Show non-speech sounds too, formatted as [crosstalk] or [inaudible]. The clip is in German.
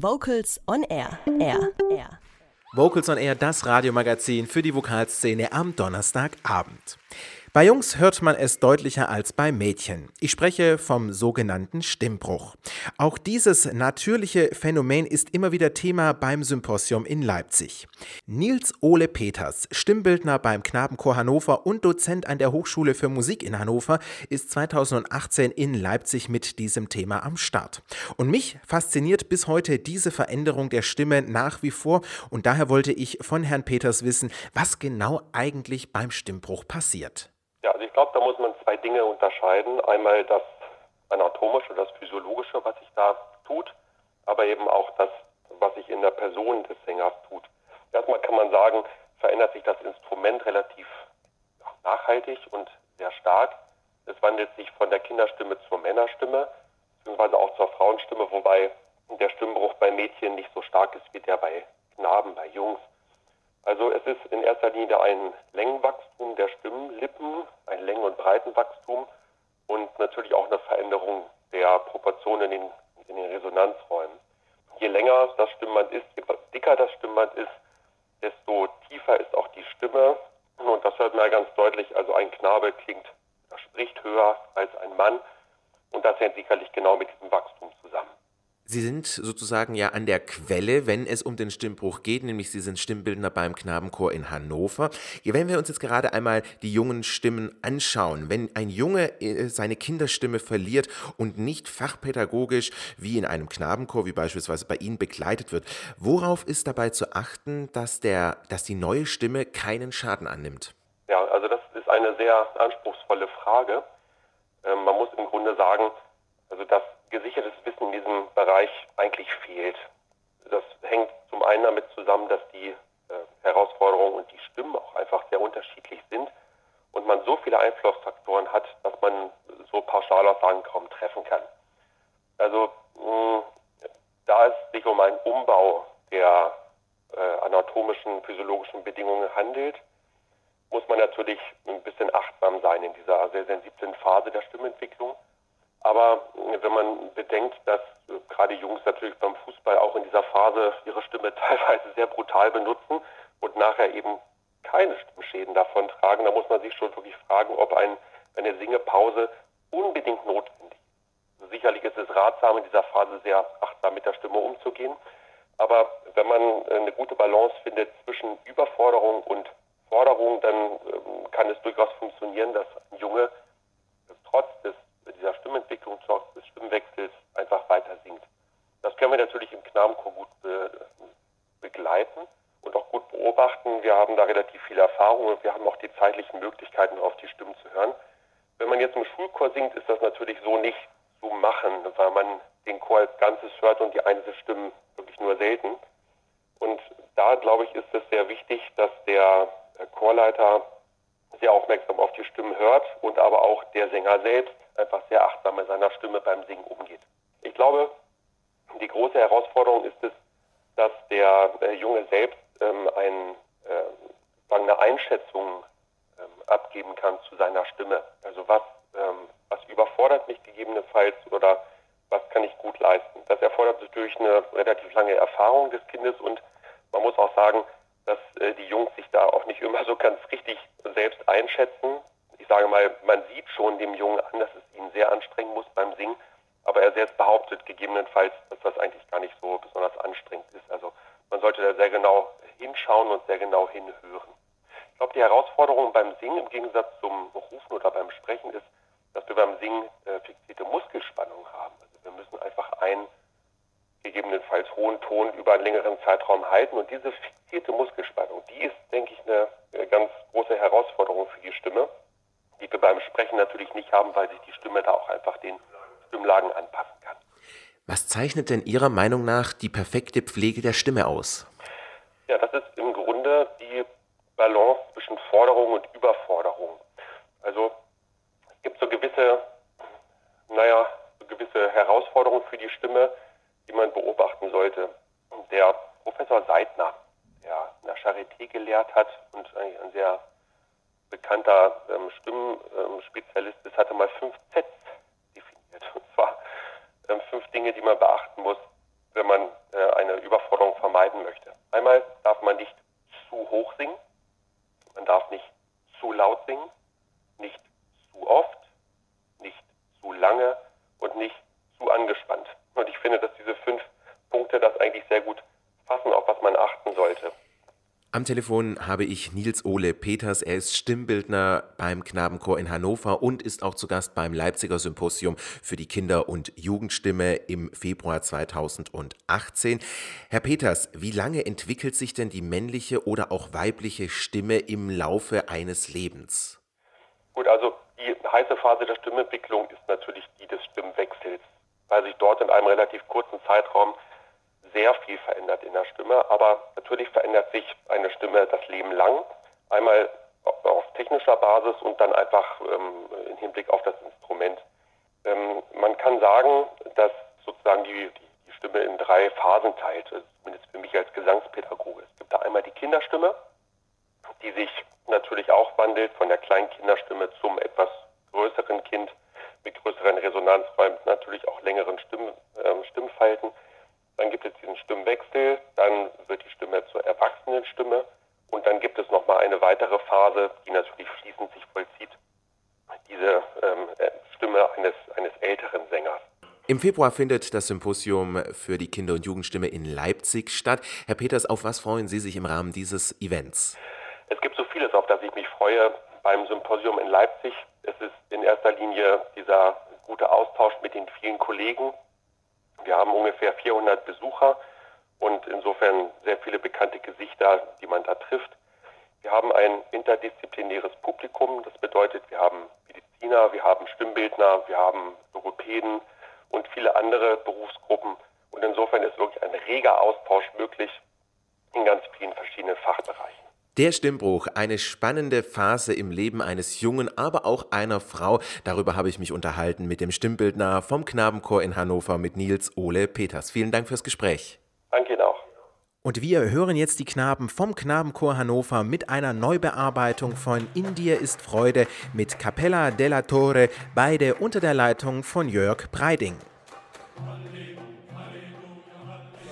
Vocals on Air. Air. Air. Vocals on Air, das Radiomagazin für die Vokalszene am Donnerstagabend. Bei Jungs hört man es deutlicher als bei Mädchen. Ich spreche vom sogenannten Stimmbruch. Auch dieses natürliche Phänomen ist immer wieder Thema beim Symposium in Leipzig. Nils Ole Peters, Stimmbildner beim Knabenchor Hannover und Dozent an der Hochschule für Musik in Hannover, ist 2018 in Leipzig mit diesem Thema am Start. Und mich fasziniert bis heute diese Veränderung der Stimme nach wie vor und daher wollte ich von Herrn Peters wissen, was genau eigentlich beim Stimmbruch passiert. Ja, also ich glaube, da muss man zwei Dinge unterscheiden. Einmal das anatomische, das physiologische, was sich da tut, aber eben auch das, was sich in der Person des Sängers tut. Erstmal kann man sagen, verändert sich das Instrument relativ nachhaltig und sehr stark. Es wandelt sich von der Kinderstimme zur Männerstimme, beziehungsweise auch zur Frauenstimme, wobei der Stimmbruch bei Mädchen nicht so stark ist wie der bei Knaben, bei Jungs. Also es ist in erster Linie ein Längenwachstum der Stimmlippen, ein Längen- und Breitenwachstum und natürlich auch eine Veränderung der Proportionen in den, in den Resonanzräumen. Je länger das Stimmband ist, je dicker das Stimmband ist, desto tiefer ist auch die Stimme. Und das hört man ja ganz deutlich. Also ein Knabe klingt, spricht höher als ein Mann. Und das hängt sicherlich genau mit diesem Wachstum zusammen. Sie sind sozusagen ja an der Quelle, wenn es um den Stimmbruch geht, nämlich Sie sind Stimmbildner beim Knabenchor in Hannover. Wenn wir uns jetzt gerade einmal die jungen Stimmen anschauen, wenn ein Junge äh, seine Kinderstimme verliert und nicht fachpädagogisch wie in einem Knabenchor, wie beispielsweise bei Ihnen begleitet wird, worauf ist dabei zu achten, dass, der, dass die neue Stimme keinen Schaden annimmt? Ja, also das ist eine sehr anspruchsvolle Frage. Ähm, man muss im Grunde sagen, also das gesichertes Wissen in diesem Bereich eigentlich fehlt. Das hängt zum einen damit zusammen, dass die äh, Herausforderungen und die Stimmen auch einfach sehr unterschiedlich sind und man so viele Einflussfaktoren hat, dass man so Pauschalaussagen kaum treffen kann. Also mh, da es sich um einen Umbau der äh, anatomischen, physiologischen Bedingungen handelt, muss man natürlich ein bisschen achtsam sein in dieser sehr sensiblen Phase der Stimmentwicklung. Aber äh, wenn man bedenkt, dass äh, gerade Jungs natürlich beim Fußball auch in dieser Phase ihre Stimme [laughs] teilweise sehr brutal benutzen und nachher eben keine Stimmschäden davon tragen, da muss man sich schon wirklich fragen, ob ein, eine Singepause unbedingt notwendig ist. Sicherlich ist es ratsam, in dieser Phase sehr achtsam mit der Stimme umzugehen. Aber wenn man äh, eine gute Balance findet zwischen Überforderung und Forderung, dann ähm, kann es durchaus funktionieren, dass ein Junge trotz des dieser Stimmentwicklung trotz des Stimmwechsels einfach weiter singt. Das können wir natürlich im Knabenchor gut be begleiten und auch gut beobachten. Wir haben da relativ viel Erfahrung und wir haben auch die zeitlichen Möglichkeiten, auf die Stimmen zu hören. Wenn man jetzt im Schulchor singt, ist das natürlich so nicht zu machen, weil man den Chor als Ganzes hört und die Einzelstimmen wirklich nur selten. Und da, glaube ich, ist es sehr wichtig, dass der Chorleiter sehr aufmerksam auf die Stimmen hört und aber auch der Sänger selbst einfach sehr achtsam mit seiner Stimme beim Singen umgeht. Ich glaube, die große Herausforderung ist es, dass der äh, Junge selbst ähm, ein, äh, eine Einschätzung ähm, abgeben kann zu seiner Stimme. Also was, ähm, was überfordert mich gegebenenfalls oder was kann ich gut leisten. Das erfordert natürlich eine relativ lange Erfahrung des Kindes und man muss auch sagen, dass äh, die Jungs sich da auch nicht immer so ganz richtig selbst einschätzen ich sage mal, man sieht schon dem Jungen an, dass es ihn sehr anstrengen muss beim Singen, aber er selbst behauptet gegebenenfalls, dass das eigentlich gar nicht so besonders anstrengend ist. Also man sollte da sehr genau hinschauen und sehr genau hinhören. Ich glaube, die Herausforderung beim Singen im Gegensatz zum Rufen oder beim Sprechen ist, dass wir beim Singen äh, fixierte Muskelspannung haben. Also wir müssen einfach einen gegebenenfalls hohen Ton über einen längeren Zeitraum halten und diese fixierte Muskelspannung, die ist, denke ich, eine äh, ganz große Herausforderung für die Stimme die wir beim Sprechen natürlich nicht haben, weil sich die Stimme da auch einfach den Stimmlagen anpassen kann. Was zeichnet denn Ihrer Meinung nach die perfekte Pflege der Stimme aus? Ja, das ist im Grunde die Balance zwischen Forderung und Überforderung. Also es gibt so gewisse, naja, so gewisse Herausforderungen für die Stimme, die man beobachten sollte. Der Professor Seidner, der an der Charité gelehrt hat und ein sehr bekannter ähm, Stimmenspezialist ist, hatte mal fünf Zs. Und zwar ähm, fünf Dinge, die man beachten muss, wenn man äh, Einmal darf man nicht zu hoch singen, man darf nicht zu laut singen, nicht zu oft, nicht zu lange. Und nicht zu angespannt. Und ich finde, dass diese fünf Punkte das eigentlich sehr gut fassen, auf was man achten sollte. Am Telefon habe ich Nils Ole Peters. Er ist Stimmbildner beim Knabenchor in Hannover und ist auch zu Gast beim Leipziger Symposium für die Kinder- und Jugendstimme im Februar 2018. Herr Peters, wie lange entwickelt sich denn die männliche oder auch weibliche Stimme im Laufe eines Lebens? Gut, also die heiße Phase der Stimmentwicklung ist natürlich die des Stimmwechsels, weil sich dort in einem relativ kurzen Zeitraum sehr viel verändert in der Stimme. Aber natürlich verändert sich eine Stimme das Leben lang. Einmal auf technischer Basis und dann einfach ähm, im Hinblick auf das Instrument. Ähm, man kann sagen, dass sozusagen die, die, Stimme in drei Phasen teilt, zumindest für mich als Gesangspädagoge. Es gibt da einmal die Kinderstimme, die sich natürlich auch wandelt von der kleinen Kinderstimme zum etwas größeren Kind mit größeren Resonanzräumen, natürlich auch längeren Stimm, äh, Stimmfalten. Dann gibt es diesen Stimmwechsel, dann wird die Stimme zur Erwachsenenstimme und dann gibt es nochmal eine weitere Phase, die natürlich fließend sich vollzieht, diese ähm, äh, Stimme eines, eines älteren Sängers. Im Februar findet das Symposium für die Kinder- und Jugendstimme in Leipzig statt. Herr Peters, auf was freuen Sie sich im Rahmen dieses Events? Es gibt so vieles, auf das ich mich freue beim Symposium in Leipzig. Es ist in erster Linie dieser gute Austausch mit den vielen Kollegen, wir haben ungefähr 400 Besucher und insofern sehr viele bekannte Gesichter, die man da trifft. Wir haben ein interdisziplinäres Publikum. Das bedeutet, wir haben Mediziner, wir haben Stimmbildner, wir haben Logopäden und viele andere Berufsgruppen. Und insofern ist wirklich ein reger Austausch möglich in ganz vielen verschiedenen Fachbereichen. Der Stimmbruch, eine spannende Phase im Leben eines Jungen, aber auch einer Frau. Darüber habe ich mich unterhalten mit dem Stimmbildner vom Knabenchor in Hannover mit Nils Ole Peters. Vielen Dank fürs Gespräch. Danke Ihnen auch. Und wir hören jetzt die Knaben vom Knabenchor Hannover mit einer Neubearbeitung von In dir ist Freude mit Capella della Torre, beide unter der Leitung von Jörg Breiding.